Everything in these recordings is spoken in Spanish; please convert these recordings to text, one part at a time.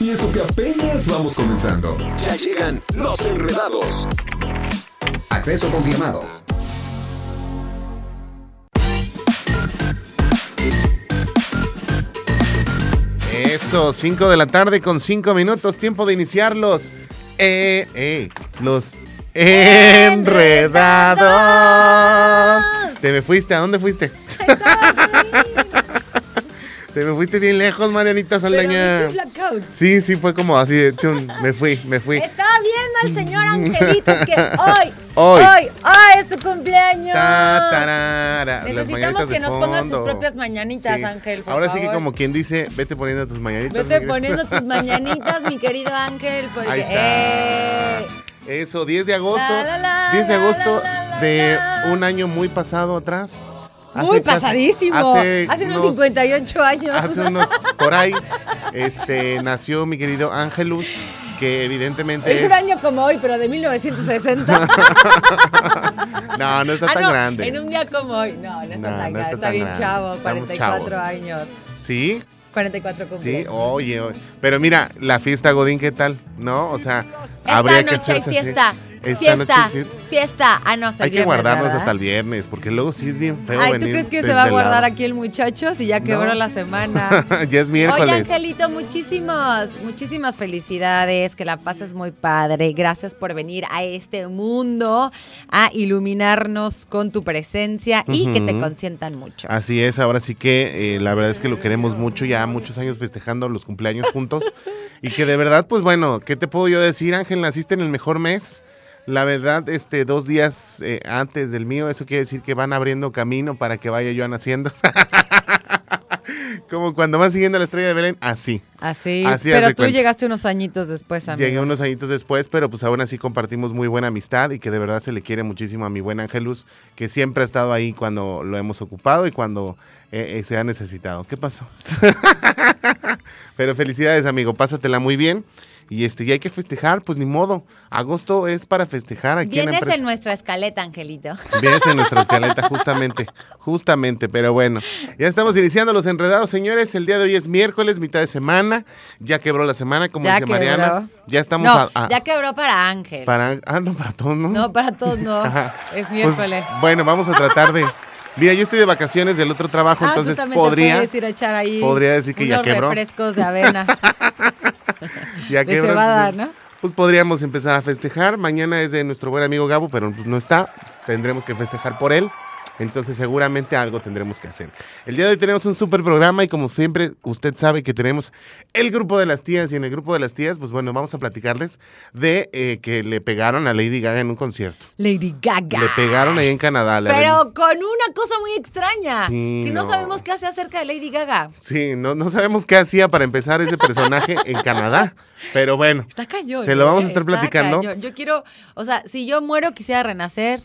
Y eso que apenas vamos comenzando. Ya llegan los enredados. Acceso confirmado. Eso, 5 de la tarde con 5 minutos, tiempo de iniciarlos. Eh, eh, los enredados. Te me fuiste, ¿a dónde fuiste? Te me fuiste bien lejos, Marianita Saldaña. Sí, sí, fue como así de chun, me fui, me fui. Estaba viendo al señor Angelito que hoy, hoy, hoy, hoy es su cumpleaños. Ta, tarara, Necesitamos que nos pongas tus propias mañanitas, Sí. Ángel. por Ahora sí que como quien dice, vete poniendo tus mañanitas. Vete poniendo tus mañanitas, mi querido Ángel, porque Ahí está. ¡eh! Eso, 10 de agosto. La, la, la, 10 de agosto de un año muy pasado atrás. Muy Hace casi- pasadísimo. hace Hace, unos unos- 58 años. Hace unos por ahí este nació mi querido Ángelus, que evidentemente En es un año como hoy, pero de 1960. No, no está Ah, tan no, grande. En un día como hoy. No, no está No, tan no grande. está bien grande. chavo, Estamos 44 chavos. años. Sí, 44 sí, cumpleaños. oye, oye. pero mira, la fiesta Godín, ¿qué tal? ¿No? O sea, Esta habría que noche hay hacerse así. Fiesta. Esta fiesta. noche es fiesta. Ah, no, hasta el Hay que guardarnos ¿verdad? hasta el viernes, porque luego sí es bien feo Ay, ¿tú venir crees que se va a guardar aquí el muchacho si ya quebró No. la semana? ya es miércoles. Oye, Angelito, muchísimos, muchísimas felicidades, que la pases muy padre. Gracias por venir a este mundo a iluminarnos con tu presencia y que te consientan mucho. Así es, ahora sí que eh, la verdad es que lo queremos mucho, ya muchos años festejando los cumpleaños juntos. y que de verdad, pues bueno, ¿qué te puedo yo decir, Ángel? Naciste en el mejor mes. La verdad, este, dos días eh, antes del mío, eso quiere decir que van abriendo camino para que vaya yo naciendo. Como cuando vas siguiendo la estrella de Belén, así. Así, Así pero tú cuenta. llegaste unos añitos después, amigo. Llegué unos añitos después, pero pues aún así compartimos muy buena amistad y que de verdad se le quiere muchísimo a mi buen Ángelus, que siempre ha estado ahí cuando lo hemos ocupado y cuando eh, eh, se ha necesitado. ¿Qué pasó? pero felicidades, amigo, pásatela muy bien. Y este, y hay que festejar, pues ni modo. Agosto es para festejar aquí en la Vienes empresa. en nuestra escaleta, Angelito. Vienes en nuestra escaleta, justamente, justamente, pero bueno. Ya estamos iniciando los enredados, señores. El día de hoy es miércoles, mitad de semana. Ya quebró la semana, como Ya dice Mariana. Ya estamos no, a, a- ya quebró para Ángel. para, ah, no, para todos, ¿no? No, para todos no. Ajá. Es Pues, miércoles. bueno, vamos a tratar de. Mira, yo estoy de vacaciones del otro trabajo, Ah, entonces podría. ir a echar ahí podría decir que ya quebró. refrescos de avena. Ya de cebada, entonces, ¿no? Pues podríamos empezar a festejar. Mañana es de nuestro buen amigo Gabo, pero pues no está. Tendremos que festejar por él. Entonces seguramente algo tendremos que hacer. El día de hoy tenemos un super programa y como siempre usted sabe que tenemos el grupo de las tías y en el grupo de las tías pues bueno vamos a platicarles de eh, que le pegaron a Lady Gaga en un concierto. Lady Gaga. Le pegaron ahí en Canadá. le Pero con una cosa muy extraña. Sí, que no, no. sabemos qué hace acerca de Lady Gaga. Sí, no, no sabemos qué hacía para empezar ese personaje en Canadá. Pero bueno, Está cañón. Se lo vamos a ¿eh? estar platicando. cañón. Yo quiero, o sea, si yo muero, quisiera renacer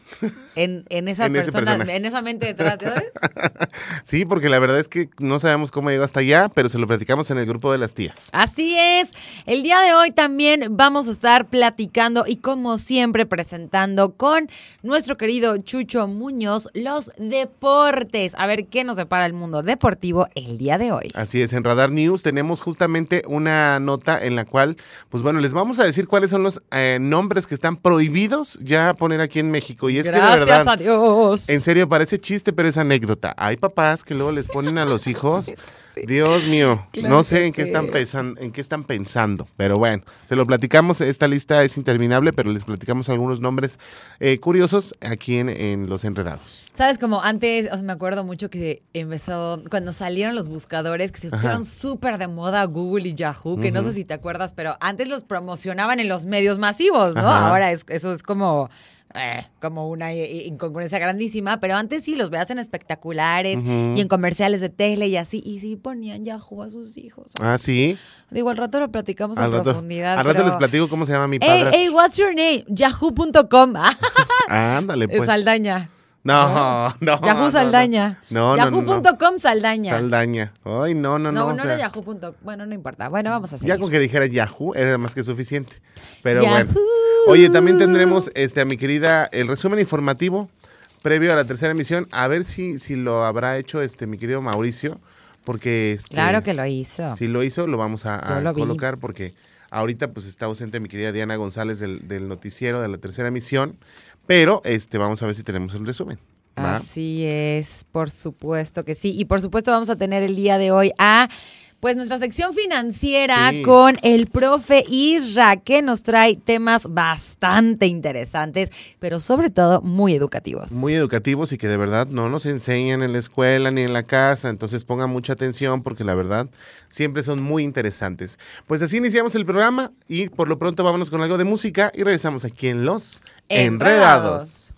en, en esa En persona, en esa mente detrás, ¿sabes? sí, porque la verdad es que no sabemos cómo llegó hasta allá, pero se lo platicamos en el grupo de las tías. Así es. El día de hoy también vamos a estar platicando y como siempre presentando con nuestro querido Chucho Muñoz los deportes. A ver qué nos separa el mundo deportivo el día de hoy. Así es, en Radar News tenemos justamente una nota en la cual, pues bueno, les vamos a decir cuáles son los eh, nombres que están prohibidos ya poner aquí en México. Y es que de Gracias verdad, a Dios. en serio, parece chiste, pero es anécdota. Hay papás que luego les ponen a los hijos. Dios mío, Claro no sé en qué sí. están pensando, en qué están pensando, pero bueno, se lo platicamos. Esta lista es interminable, pero les platicamos algunos nombres eh, curiosos aquí en, en Los Enredados. Sabes, como antes, o sea, me acuerdo mucho que empezó, cuando salieron los buscadores, que se pusieron súper de moda Google y Yahoo, que no sé si te acuerdas, pero antes los promocionaban en los medios masivos, ¿no? Ajá. Ahora es, eso es como eh, como una eh, incongruencia grandísima, pero antes sí los veas en espectaculares y en comerciales de tele y así, y sí ponían Yahoo a sus hijos. Ah, sí. Digo, al rato lo platicamos Al en rato, profundidad. al rato les platico cómo se llama mi Hey, padre. hey, what's your name? Yahoo.com. Ándale, pues. Saldaña. No, no. Yahoo Saldaña. No, no. Yahoo.com Saldaña. Saldaña. Ay, no, no, no, no. no, era Yahoo.com. Bueno, no importa. Bueno, vamos a seguir. Ya con que dijera Yahoo era más que suficiente. Pero bueno. Oye, también tendremos este, a mi querida el resumen informativo previo a la tercera emisión. A ver si, si lo habrá hecho este mi querido Mauricio. Porque este, Claro que lo hizo. si lo hizo, lo vamos a, colocar porque ahorita pues está ausente mi querida Diana González del, del noticiero de la tercera emisión. Pero este, vamos a ver si tenemos el resumen. Así es, por supuesto que sí. Y por supuesto vamos a tener el día de hoy a pues nuestra sección financiera Sí. con el profe Isra, que nos trae temas bastante interesantes, pero sobre todo muy educativos. muy educativos y que de verdad no nos enseñan en la escuela ni en la casa, entonces pongan mucha atención porque la verdad siempre son muy interesantes. Pues así iniciamos el programa y por lo pronto vámonos con algo de música y regresamos aquí en Los Enredados.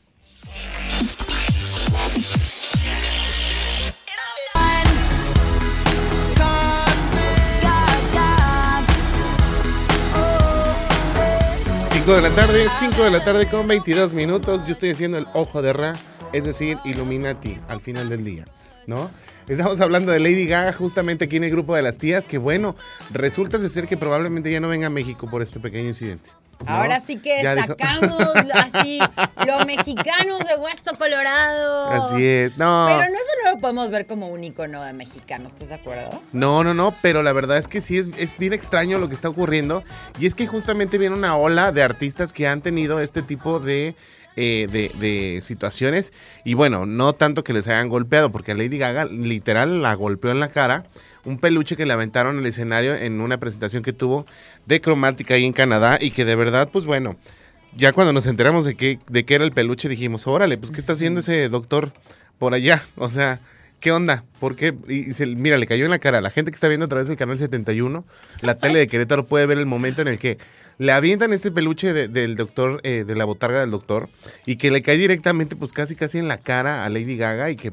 Cinco de la tarde, 5 de la tarde con 22 minutos. Yo estoy haciendo el ojo de Ra, es decir, Illuminati al final del día, ¿no? Estamos hablando de Lady Gaga justamente aquí en el grupo de las tías, que bueno, resulta ser que probablemente ya no venga a México por este pequeño incidente. ¿no? Ahora sí que sacamos así los mexicanos de Hueso Colorado. Así es, no. Pero no eso no lo podemos ver como un icono de mexicano, ¿estás de acuerdo? No, no, no, pero la verdad es que sí es, es bien extraño lo que está ocurriendo. Y es que justamente viene una ola de artistas que han tenido este tipo de, eh, de, de situaciones. Y bueno, no tanto que les hayan golpeado, porque a Lady Gaga literal la golpeó en la cara. Un peluche que le aventaron al escenario en una presentación que tuvo de cromática ahí en Canadá. Y que de verdad, pues bueno, ya cuando nos enteramos de qué, de qué era el peluche, dijimos, órale, pues ¿qué está haciendo ese doctor por allá? O sea, ¿qué onda? ¿Por qué? Y se- mira, le cayó en la cara. La gente que está viendo a través del canal 71, la tele de Querétaro puede ver el momento en el que le avientan este peluche de- del doctor, eh, de la botarga del doctor, y que le cae directamente, pues casi casi en la cara a Lady Gaga y que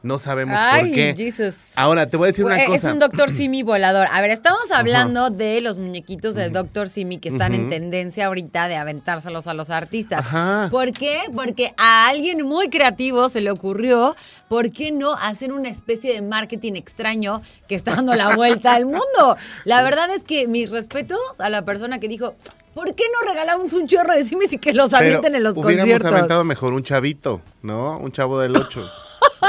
no sabemos Ay, por qué. Jesus. Ahora, te voy a decir una Eh, cosa. Es un Doctor Simi volador. A ver, estamos hablando de los muñequitos del Doctor Simi que están en tendencia ahorita de aventárselos a los artistas. Ajá. ¿Por qué? Porque a alguien muy creativo se le ocurrió, ¿por qué no hacer una especie de marketing extraño que está dando la vuelta al mundo? La verdad es que mis respetos a la persona que dijo, ¿por qué no regalamos un chorro de Simis y que los Pero avienten en los hubiéramos conciertos? aventado mejor un chavito, ¿no? Un chavo del 8.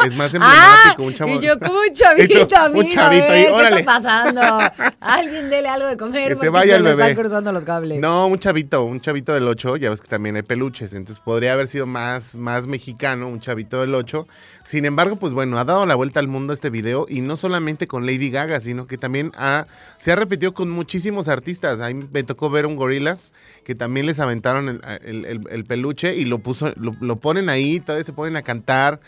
Es más Ah, emblemático, un chavo. y yo como un chavito, tú, amigo, un chavito a ver, ahí, ¿qué órale. está pasando? Alguien dele algo de comer Que se vaya el bebé. están cruzando los cables. No, un chavito, un chavito del 8, ya ves que también hay peluches, entonces podría haber sido más, más mexicano, un chavito del 8. Sin embargo, pues bueno, ha dado la vuelta al mundo este video y no solamente con Lady Gaga, sino que también ha, se ha repetido con muchísimos artistas. Ahí me tocó ver un Gorillaz que también les aventaron el, el- el- el peluche y lo, puso, lo, lo ponen ahí, todavía se ponen a cantar.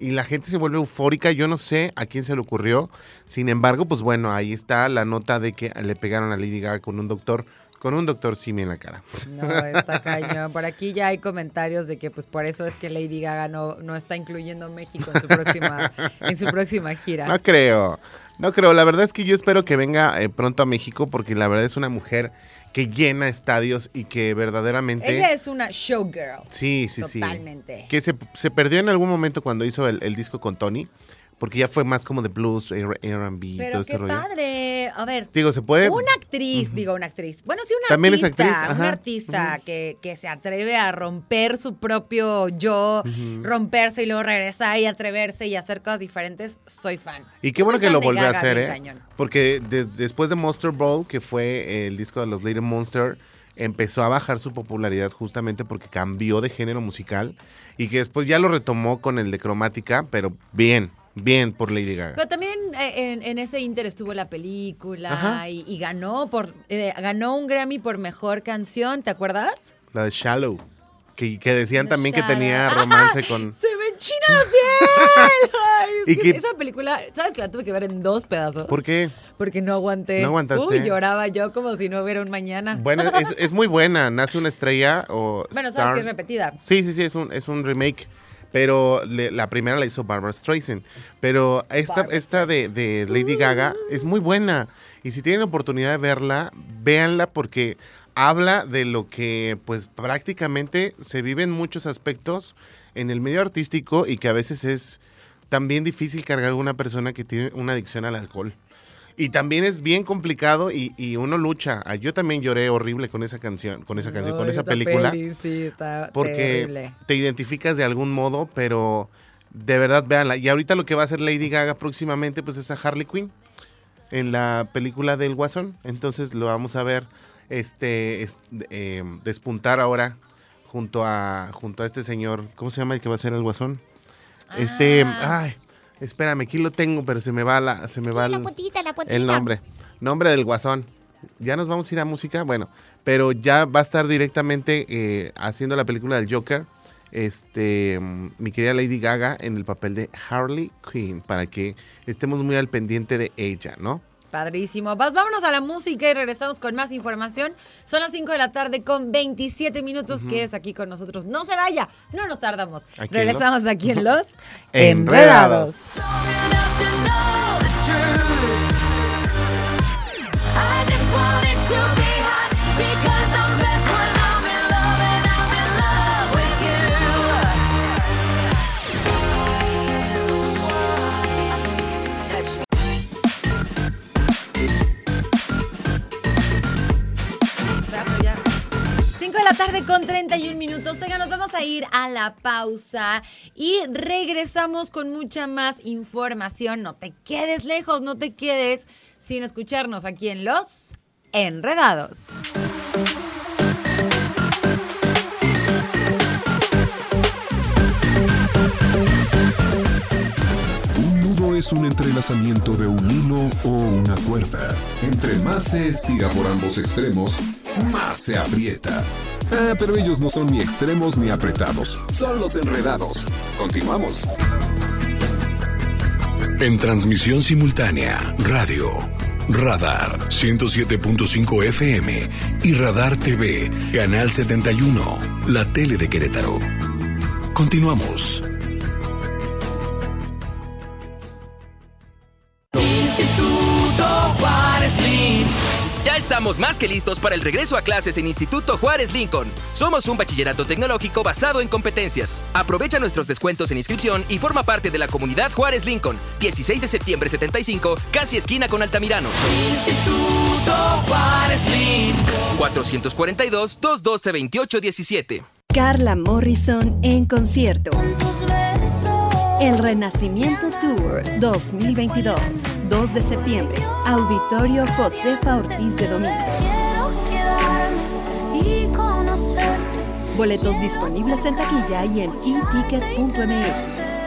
Y la gente se vuelve eufórica, yo no sé a quién se le ocurrió. Sin embargo, pues bueno, ahí está la nota de que le pegaron a Lady Gaga con un doctor, con un doctor Simi en la cara. No, está cañón. Por aquí ya hay comentarios de que pues por eso es que Lady Gaga no, no está incluyendo México en su próxima, en su próxima gira. No creo, no creo. La verdad es que yo espero que venga eh, pronto a México porque la verdad es una mujer que llena estadios y que verdaderamente... Ella es una showgirl. Sí, sí, sí. Totalmente. Que se, se perdió en algún momento cuando hizo el, el disco con Tony, porque ya fue más como de blues, R&B todo qué este rollo. padre. A ver, Digo, se puede... Una actriz, digo una actriz. Bueno, sí, una También es artista. actriz, Una ajá. artista que, que se atreve a romper su propio yo, romperse y luego regresar y atreverse y hacer cosas diferentes. Soy fan. Y qué Yo bueno que lo volvió a hacer, ¿eh? cañón. Porque de- después de Monster Ball, que fue el disco de los Little Monster, empezó a bajar su popularidad justamente porque cambió de género musical y que después ya lo retomó con el de cromática, pero bien, bien por Lady Gaga. Pero también eh, en, en ese inter estuvo la película y, y ganó por eh, ganó un Grammy por mejor canción, ¿te acuerdas? La de Shallow, que, que decían también que tenía romance con... Se ven enchina la piel! Ay, Y que- Esa película, ¿sabes que la tuve que ver en dos pedazos? ¿Por qué? Porque no aguanté. ¿No aguantaste? Uy, lloraba yo como si no hubiera un mañana. Bueno, es, es muy buena. Nace una estrella o Bueno, Star- sabes que es repetida. Sí, sí, sí, es un, es un remake. Pero le- la primera la hizo Barbara Streisand. Pero esta, Barbara esta de, de Lady Gaga es muy buena. Y si tienen oportunidad de verla, véanla porque habla de lo que pues prácticamente se vive en muchos aspectos en el medio artístico y que a veces es también difícil cargar a una persona que tiene una adicción al alcohol. Y también es bien complicado y, y uno lucha. Ah, Yo también lloré horrible con esa canción, con esa canción, con esa película peli, sí, está porque terrible. te identificas de algún modo, pero de verdad véanla. Y ahorita lo que va a hacer Lady Gaga próximamente, pues es a Harley Quinn en la película del Guasón. Entonces lo vamos a ver este, es- eh, despuntar ahora junto a junto a este señor. ¿Cómo se llama el que va a ser el Guasón? Este, Ah. ay, espérame, aquí lo tengo, pero se me va la, se me va La el- la el nombre. Nombre del guasón. Ya nos vamos a ir a música, bueno, pero ya va a estar directamente eh, haciendo la película del Joker. Este, mm, mi querida Lady Gaga en el papel de Harley Quinn, para que estemos muy al pendiente de ella, ¿no? Padrísimo. Vámonos a la música y regresamos con más información. Son las 5 de la tarde con 27 minutos que es aquí con nosotros. No se vaya, no nos tardamos. Aquí en regresamos Los- aquí en Los Enredados. Enredados. La tarde con 31 minutos. Oiga, nos vamos a ir a la pausa y regresamos con mucha más información. No te quedes lejos, no te quedes sin escucharnos aquí en Los Enredados. Un nudo es un entrelazamiento de un hilo o una cuerda. Entre más se estira por ambos extremos, más se aprieta. Ah, pero ellos no son ni extremos ni apretados, son los enredados. Continuamos. En transmisión simultánea, radio, Radar 107.5 FM y Radar TV, Canal 71, la tele de Querétaro. Continuamos. Estamos más que listos para el regreso a clases en Instituto Juárez Lincoln. Somos un bachillerato tecnológico basado en competencias. Aprovecha nuestros descuentos en inscripción y forma parte de la comunidad Juárez Lincoln. 16 de septiembre 75, casi esquina con Altamirano. Instituto Juárez Lincoln. 442-212-2817. Carla Morrison en concierto. El Renacimiento Tour 2022, 2 de septiembre, Auditorio Josefa Ortiz de Domínguez. Boletos disponibles en taquilla y en eticket.mx.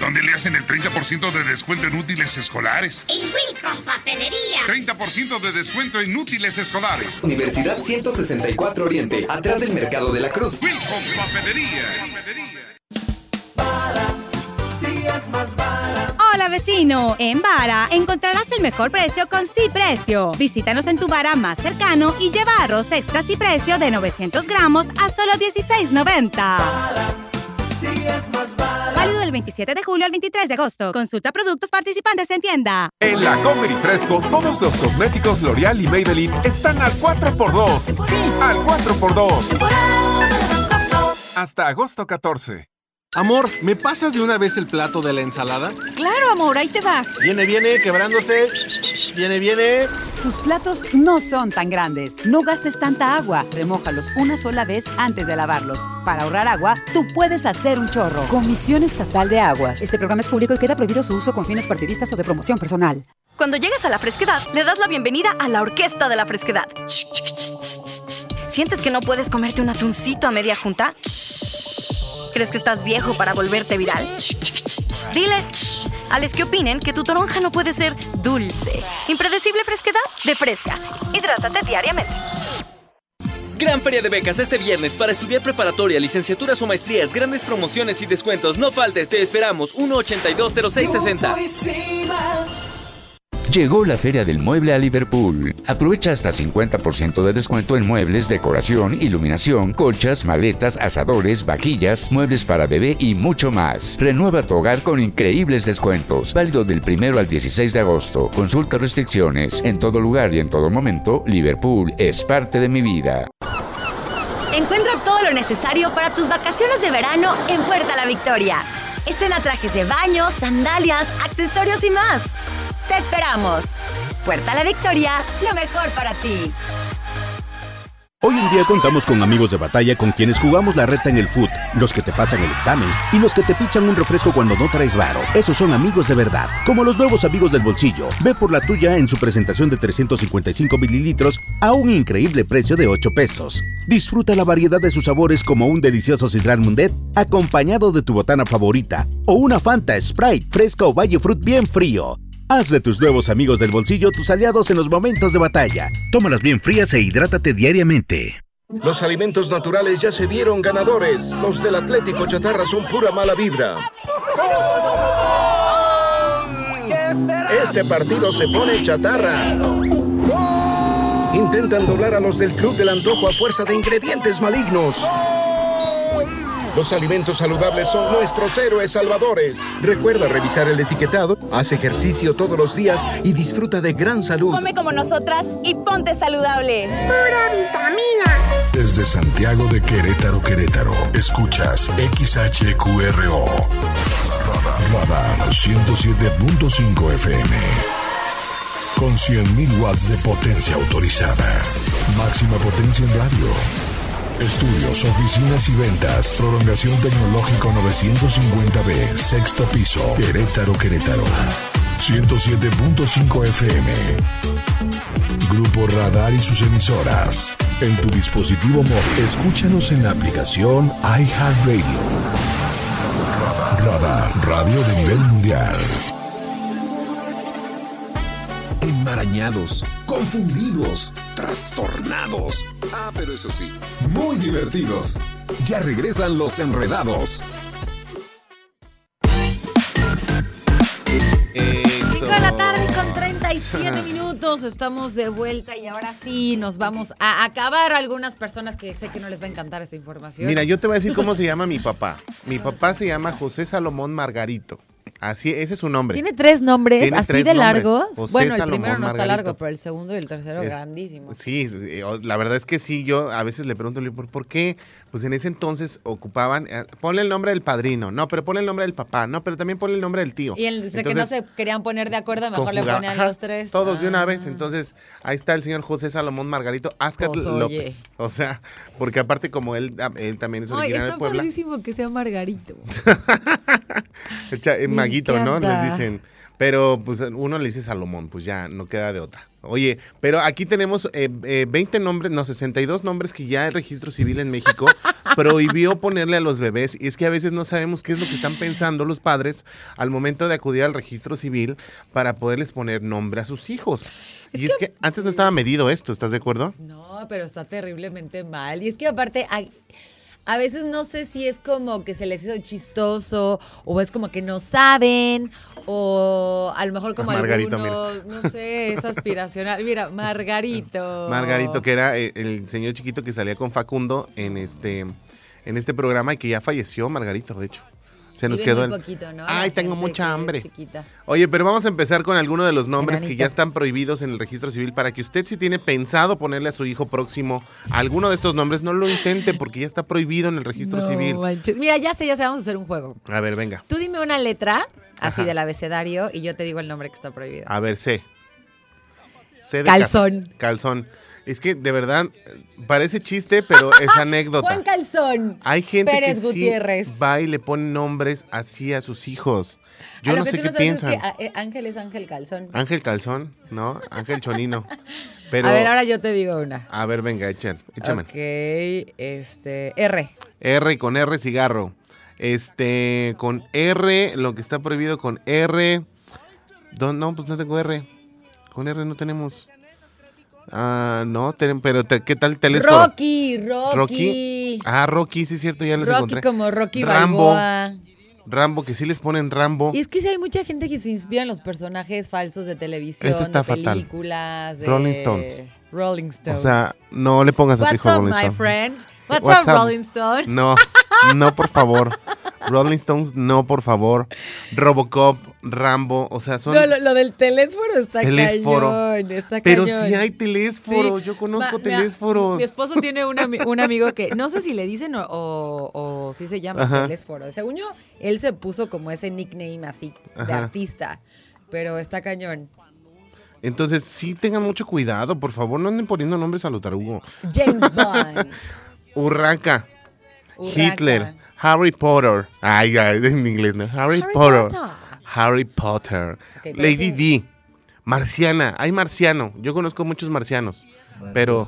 ¿Dónde le hacen el 30% de descuento en útiles escolares? En Wilcom Papelería. 30% de descuento en útiles escolares. Universidad 164 Oriente, atrás del Mercado de la Cruz. Wilcom Papelería. Hola vecino, en Vara encontrarás el mejor precio con sí precio. Visítanos en tu Vara más cercano y lleva arroz extra sí precio de 900 gramos a solo 16.90. Válido del 27 de julio al 23 de agosto. Consulta productos participantes en tienda. En la Comer y Fresco, todos los cosméticos L'Oreal y Maybelline están al 4x2. Sí, al 4x2. Hasta agosto 14. Amor, ¿me pasas de una vez el plato de la ensalada? Claro, amor, ahí te va. Viene, viene, quebrándose. Viene, viene. Tus platos no son tan grandes. No gastes tanta agua. Remójalos una sola vez antes de lavarlos. Para ahorrar agua, tú puedes hacer un chorro. Comisión Estatal de Aguas. Este programa es público y queda prohibido su uso con fines partidistas o de promoción personal. Cuando llegas a la fresquedad, le das la bienvenida a la Orquesta de la Fresquedad. ¿Sientes que no puedes comerte un atuncito a media junta? ¿Crees que estás viejo para volverte viral? Dile a los que opinen que tu toronja no puede ser dulce. Impredecible fresquedad de fresca. Hidrátate diariamente. Gran feria de becas este viernes para estudiar preparatoria, licenciaturas o maestrías, grandes promociones y descuentos. No faltes, te esperamos. 1820660. Llegó la Feria del Mueble a Liverpool. Aprovecha hasta 50% de descuento en muebles, decoración, iluminación, colchas, maletas, asadores, vajillas, muebles para bebé y mucho más. Renueva tu hogar con increíbles descuentos. Válido del 1 al 16 de agosto. Consulta restricciones. En todo lugar y en todo momento, Liverpool es parte de mi vida. Encuentra todo lo necesario para tus vacaciones de verano en Puerta La Victoria. Estrena trajes de baño, sandalias, accesorios y más. ¡Te esperamos! Puerta La Victoria, lo mejor para ti. Hoy en día contamos con amigos de batalla con quienes jugamos la reta en el foot, los que te pasan el examen y los que te pichan un refresco cuando no traes varo. Esos son amigos de verdad, como los nuevos amigos del bolsillo. Ve por la tuya en su presentación de 355 mililitros a un increíble precio de 8 pesos. Disfruta la variedad de sus sabores como un delicioso Sidral Mundet acompañado de tu botana favorita o una Fanta Sprite fresca o Valle Fruit bien frío. Haz de tus nuevos amigos del bolsillo tus aliados en los momentos de batalla. Tómalas bien frías e hidrátate diariamente. Los alimentos naturales ya se vieron ganadores. Los del Atlético Chatarra son pura mala vibra. Este partido se pone chatarra. Intentan doblar a los del Club del Antojo a fuerza de ingredientes malignos. Los alimentos saludables son nuestros héroes salvadores. Recuerda revisar el etiquetado, haz ejercicio todos los días y disfruta de gran salud. Come como nosotras y ponte saludable. Pura vitamina. Desde Santiago de Querétaro, Querétaro, escuchas XHQRO. Radar 107.5 FM. Con 100.000 watts de potencia autorizada. Máxima potencia en radio. Estudios, oficinas y ventas. Prolongación tecnológico 950B, sexto piso. Querétaro, Querétaro. 107.5 FM. Grupo Radar y sus emisoras. En tu dispositivo móvil. Escúchanos en la aplicación iHeartRadio. Radar, radio de nivel mundial. Enmarañados, confundidos, trastornados. Ah, pero eso sí, muy divertidos. Ya regresan los enredados. Cinco de la tarde con 37 minutos. Estamos de vuelta y ahora sí nos vamos a acabar. Algunas personas que sé que no les va a encantar esta información. Mira, yo te voy a decir cómo se llama mi papá. Mi papá se llama José Salomón Margarito. Así, ese es su nombre. Tiene tres nombres Tiene así tres de nombres. largos. José bueno, el Salomón primero no está Margarito. largo, pero el segundo y el tercero Es- grandísimos. Sí, la verdad es que sí, yo a veces le pregunto, le digo, ¿por, por qué? Pues en ese entonces ocupaban, eh, ponle el nombre del padrino, no, pero ponle el nombre del papá, no, pero también ponle el nombre del tío. Y el de que no Entonces, se querían poner de acuerdo, mejor le ponían ajá, los tres. Todos de una Ah. vez. Entonces, ahí está el señor José Salomón Margarito Ascar Pues. López. O sea, porque aparte como él, ah, él también es originario está de Puebla. padrísimo que sea Margarito. Eh, maguito, ¿no? Les dicen. Pero pues uno le dice Salomón, pues ya no queda de otra. Oye, pero aquí tenemos eh, eh, 20 nombres, no, 62 nombres que ya el registro civil en México prohibió ponerle a los bebés. Y es que a veces no sabemos qué es lo que están pensando los padres al momento de acudir al registro civil para poderles poner nombre a sus hijos. y es que antes no estaba medido esto, ¿estás de acuerdo? No, pero está terriblemente mal. Y es que aparte, hay- a veces no sé si es como que se les hizo chistoso o es como que no saben o a lo mejor como Margarito, algunos, no sé, es aspiracional. Mira, Margarito. Margarito, que era eh, el señor chiquito que salía con Facundo en este, en este programa y que ya falleció, Margarito, de hecho. Se nos quedó. Ay, tengo mucha hambre. chiquita. Oye, pero vamos a empezar con alguno de los nombres que ya están prohibidos en el registro civil para que usted si tiene pensado ponerle a su hijo próximo alguno de estos nombres, no lo intente porque ya está prohibido en el registro No civil. manches. Mira, ya sé, ya sé, vamos a hacer un juego. A ver, venga. Tú dime una letra así Ajá. del abecedario y yo te digo el nombre que está prohibido. A ver, C. C de Calzón. Calzón. Es que de verdad parece chiste, pero es anécdota. Juan Calzón. Hay gente Pérez que sí va y le pone nombres así a sus hijos. Yo no sé qué es piensan. que, ah, eh, Ángel es Ángel Calzón. Ángel Calzón, ¿no? Ángel Chonino. Pero, A ver, ahora yo te digo una. A ver, venga, échale, échame. Ok, este, R. R con R cigarro. Este, con R, lo que está prohibido con R. ¿Dó- No, pues no tengo R. Con R no tenemos. Ah, no, pero te- ¿qué tal teléfono? Rocky, Rocky. Ah, Rocky, sí es cierto, ya los Rocky encontré. como Rocky Rambo. Balboa. Rambo, que sí les ponen Rambo. Y es que sí hay mucha gente que se inspira en los personajes falsos de televisión, Eso está de fatal. películas, de Rolling Stones. Rolling O Stones. sea, no le pongas a tu What's hijo up, Rolling my friend? What's, What's up? Rolling Stone? No, no, por favor. Rolling Stones, no, por favor. Robocop, Rambo, o sea, son... No, lo, lo del teléfono está Telésforo. cañón, está Pero cañón. sí hay telésforos, Sí. yo conozco mira, telésforos. Mi esposo tiene un, ami- un amigo que no sé si le dicen o, o, o si se llama Ajá. telésforo. Según yo, él se puso como ese nickname así de Ajá. artista. Pero está cañón. Entonces, sí tengan mucho cuidado, por favor, no anden poniendo nombres a lo tarugo. James Bond. Urraca, Urraca. Hitler, Harry Potter. Ay, ay, en inglés, ¿no? Harry, Harry Potter. Potter. Harry Potter. Lady sí. D. Marciana. Hay marciano. Yo conozco muchos marcianos. Pero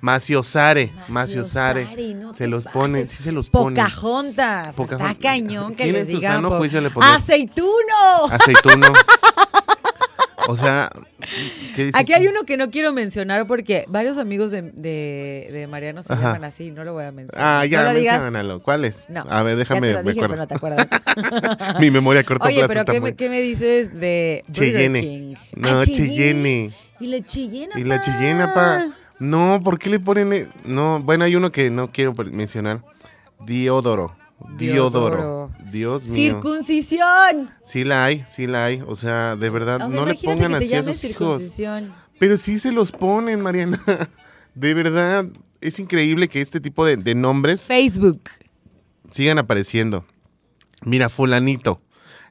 Maciosare, Maciosare, no se los pases. ponen, sí se los ponen. Pocahontas. Pocahontas. Está cañón que ¿Quién les digan. po-? ¡Aceituno! Aceituno. O sea, ¿qué dice? Aquí hay uno que no quiero mencionar porque varios amigos de, de, de Mariano se Ajá. llaman así, no lo voy a mencionar. Ah, ya, no menciónalo. ¿Cuál es? No. A ver, déjame, ya te lo dije, pero no te acuerdas. Mi memoria a corto Oye, pero ¿qué, muy- me, qué me dices de Cheyenne. King? No, Ah, Cheyenne. Y la Cheyenne, Y la Cheyenne, pa. No, ¿por qué le ponen? e- No, bueno, hay uno que no quiero mencionar. Diodoro. Diodoro. Diodoro. Dios mío. Circuncisión. Sí la hay, sí la hay. O sea, de verdad, O sea, no le pongan que te así a sus hijos. Pero sí se los ponen, Mariana. De verdad, es increíble que este tipo de, de nombres Facebook. sigan apareciendo. Mira, fulanito,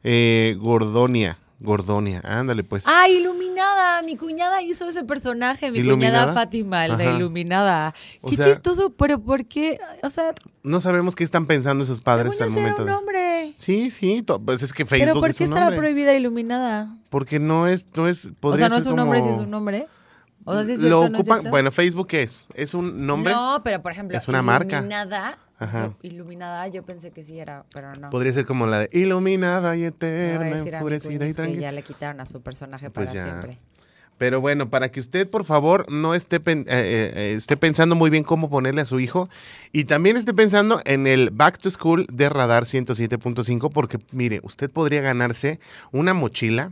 eh, Gordonia, Gordonia, ándale pues. Ah, Iluminada. Mi cuñada hizo ese personaje, mi ¿Iluminada? cuñada Fátima, el de Ajá. Iluminada. O Qué sea- chistoso, pero ¿por qué? O sea, No sabemos qué están pensando esos padres al sí era momento. un de-. Sí, sí, pues es que Facebook Pero ¿por es qué un estará prohibida Iluminada? Porque no es, no es, O sea, no es un como- nombre si es un nombre. O sea, ¿sí es Lo cierto, no es ocupan, bueno, Facebook ¿qué es? ¿Es un nombre? No, pero por ejemplo, Es una marca. Iluminada. Ajá. iluminada, yo pensé que sí era, pero no. Podría ser como la de iluminada y eterna, enfurecida y tranquila. ya le quitaron a su personaje Pues para ya. siempre. Pero bueno, para que usted, por favor, no esté, pen- eh, eh, eh, esté pensando muy bien cómo ponerle a su hijo y también esté pensando en el Back to School de Radar 107.5 porque, mire, usted podría ganarse una mochila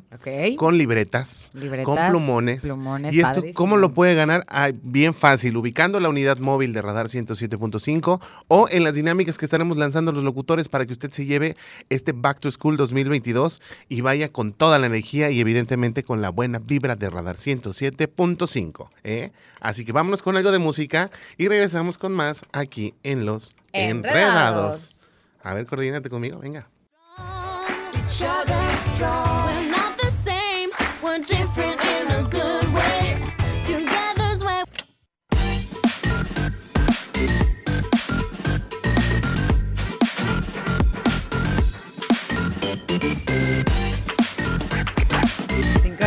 con libretas, Libretas, con plumones. plumones, y esto, padrísimo. ¿cómo lo puede ganar? Ah, bien fácil, ubicando la unidad móvil de Radar 107.5 o en las dinámicas que estaremos lanzando los locutores para que usted se lleve este Back to School 2022 y vaya con toda la energía y evidentemente con la buena vibra de Radar 107.5. ¿eh? Así que vámonos con algo de música y regresamos con más aquí en Los Enredados. Enredados. A ver, coordínate conmigo, venga. Each other strong.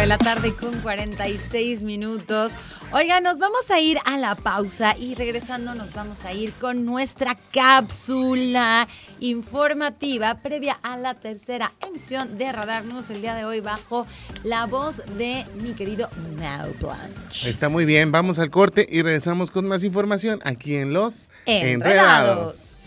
De la tarde con 46 minutos. Oiga, nos vamos a ir a la pausa y regresando nos vamos a ir con nuestra cápsula informativa previa a la tercera emisión de Radar News el día de hoy bajo la voz de mi querido Mau Blanche. Está muy bien, vamos al corte y regresamos con más información aquí en Los Enredados.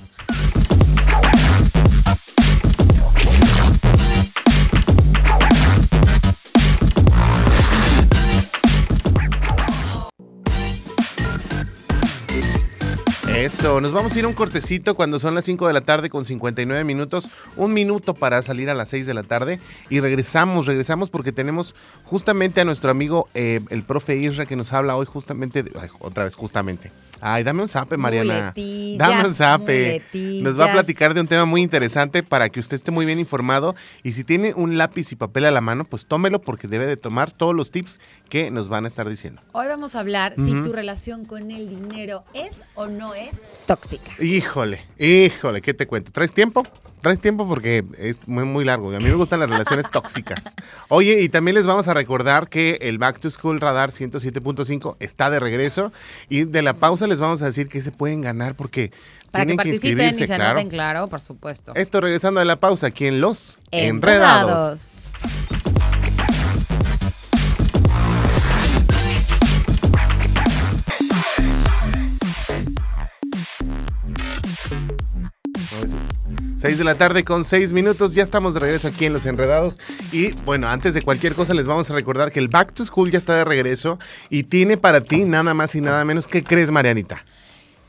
Eso, nos vamos a ir a un cortecito cuando son las 5 de la tarde con 59 minutos, un minuto para salir a las 6 de la tarde y regresamos, regresamos porque tenemos justamente a nuestro amigo eh, el profe Isra que nos habla hoy justamente, de- ay, otra vez justamente. Ay, dame un zape, Mariana. Dame un zape. Nos va a platicar de un tema muy interesante para que usted esté muy bien informado y si tiene un lápiz y papel a la mano, pues tómelo porque debe de tomar todos los tips que nos van a estar diciendo. Hoy vamos a hablar si tu relación con el dinero es o no es tóxica. Híjole, híjole, ¿qué te cuento? ¿Traes tiempo? Traes tiempo porque es muy, muy largo. y A mí me gustan las relaciones tóxicas. Oye, y también les vamos a recordar que el Back to School Radar 107.5 está de regreso. Y de la pausa les vamos a decir que se pueden ganar porque Para que tienen que, participen y se claro. anoten, claro, por supuesto. Esto regresando de la pausa aquí en Los Enredados. Enredados. 6 de la tarde con 6 minutos, ya estamos de regreso aquí en Los Enredados. Y bueno, antes de cualquier cosa les vamos a recordar que el Back to School ya está de regreso y tiene para ti nada más y nada menos. ¿Qué crees, Marianita?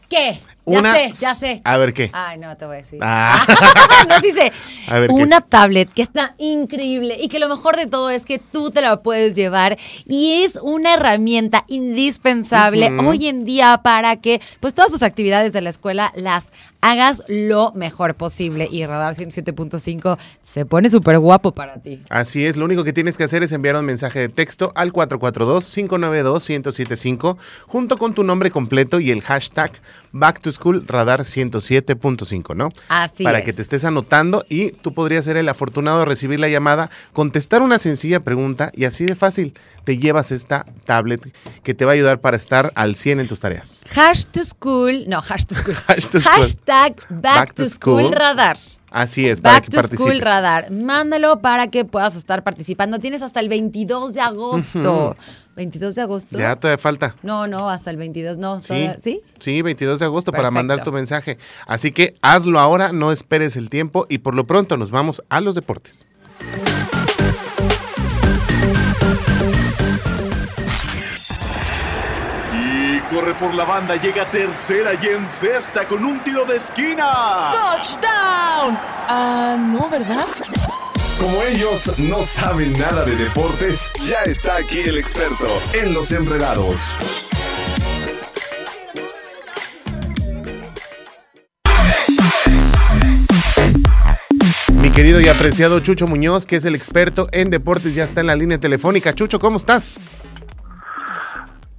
¿Qué? Una- sé, ya sé. A ver, ¿qué? Ay, no te voy a decir. Ah. no dice A ver, ¿qué una tablet que está increíble y que lo mejor de todo es que tú te la puedes llevar y es una herramienta indispensable hoy en día para que pues todas tus actividades de la escuela las hagas lo mejor posible y Radar 107.5 se pone súper guapo para ti. Así es, lo único que tienes que hacer es enviar un mensaje de texto al 442-592-1075 junto con tu nombre completo y el hashtag Back to School Radar 107.5, ¿no? Así Para es. que te estés anotando y tú podrías ser el afortunado de recibir la llamada, contestar una sencilla pregunta y así de fácil te llevas esta tablet que te va a ayudar para estar al 100 en tus tareas. Hash to school, no, hash to school. Hash to school. Hashtag back, to, school, radar. Así es, para Back que to participes. School Radar. Mándalo para que puedas estar participando. Tienes hasta el 22 de agosto. Ujú. 22 de agosto. Ya todavía falta. No, no, hasta el 22. No, Sí. ¿sí? Sí, 22 de agosto para Perfecto. mandar tu mensaje. Así que hazlo ahora, no esperes el tiempo y por lo pronto nos vamos a los deportes. Corre por la banda, llega tercera y en sexta con un tiro de esquina. ¡Touchdown! Ah, no, ¿verdad? Como ellos no saben nada de deportes, ya está aquí el experto en los enredados. Mi querido y apreciado Chucho Muñoz, que es el experto en deportes, ya está en la línea telefónica. Chucho, ¿cómo estás?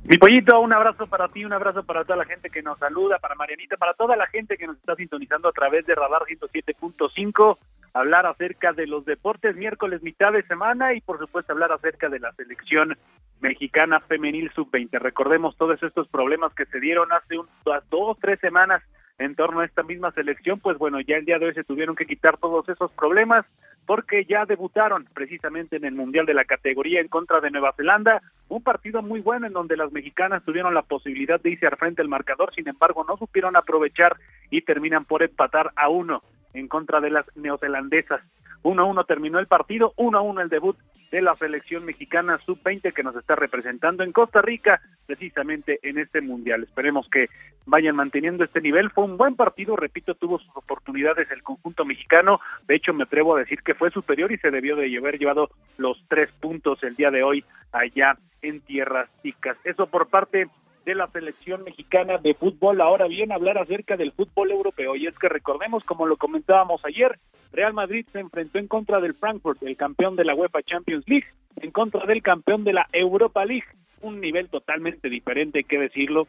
Mi pollito, un abrazo para ti, un abrazo para toda la gente que nos saluda, para Marianita, para toda la gente que nos está sintonizando a través de Radar 107.5, hablar acerca de los deportes miércoles mitad de semana y por supuesto hablar acerca de la selección mexicana femenil sub-20. Recordemos todos estos problemas que se dieron hace unas dos, tres semanas en torno a esta misma selección, pues bueno, ya el día de hoy se tuvieron que quitar todos esos problemas porque ya debutaron precisamente en el Mundial de la categoría en contra de Nueva Zelanda, un partido muy bueno en donde las mexicanas tuvieron la posibilidad de irse al frente del marcador, sin embargo no supieron aprovechar y terminan por empatar a uno en contra de las neozelandesas. 1-1 terminó el partido, 1-1 el debut de la selección mexicana sub-20 que nos está representando en Costa Rica, precisamente en este mundial. Esperemos que vayan manteniendo este nivel. Fue un buen partido, repito, tuvo sus oportunidades el conjunto mexicano. De hecho, me atrevo a decir que fue superior y se debió de haber llevado los tres puntos el día de hoy allá en Tierras Ticas. Eso por parte de la selección mexicana de fútbol. Ahora bien, hablar acerca del fútbol europeo. Y es que recordemos, como lo comentábamos ayer, Real Madrid se enfrentó en contra del Frankfurt, el campeón de la UEFA Champions League, en contra del campeón de la Europa League. Un nivel totalmente diferente, hay que decirlo.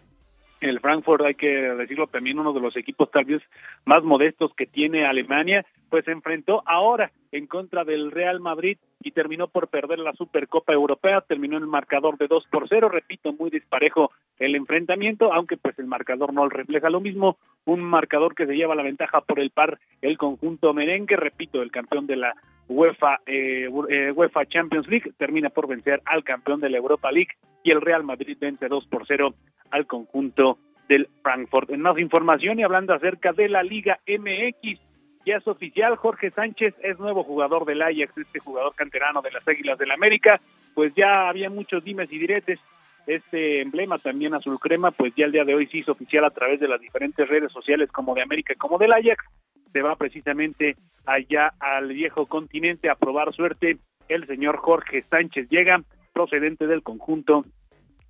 El Frankfurt, hay que decirlo también, uno de los equipos tal vez más modestos que tiene Alemania, pues se enfrentó ahora en contra del Real Madrid y terminó por perder la Supercopa Europea, terminó en el marcador de 2 por 0, repito, muy disparejo el enfrentamiento, aunque pues el marcador no refleja lo mismo, un marcador que se lleva la ventaja por el par el conjunto merengue, repito, el campeón de la UEFA, eh, eh, UEFA Champions League termina por vencer al campeón de la Europa League y el Real Madrid vence 2 por 0 al conjunto del Frankfurt. En más información y hablando acerca de la Liga MX, ya es oficial, Jorge Sánchez es nuevo jugador del Ajax, este jugador canterano de las Águilas del América, pues ya había muchos dimes y diretes, este emblema también azul crema, pues ya el día de hoy se hizo oficial a través de las diferentes redes sociales como de América como del Ajax, se va precisamente allá al viejo continente a probar suerte, el señor Jorge Sánchez llega procedente del conjunto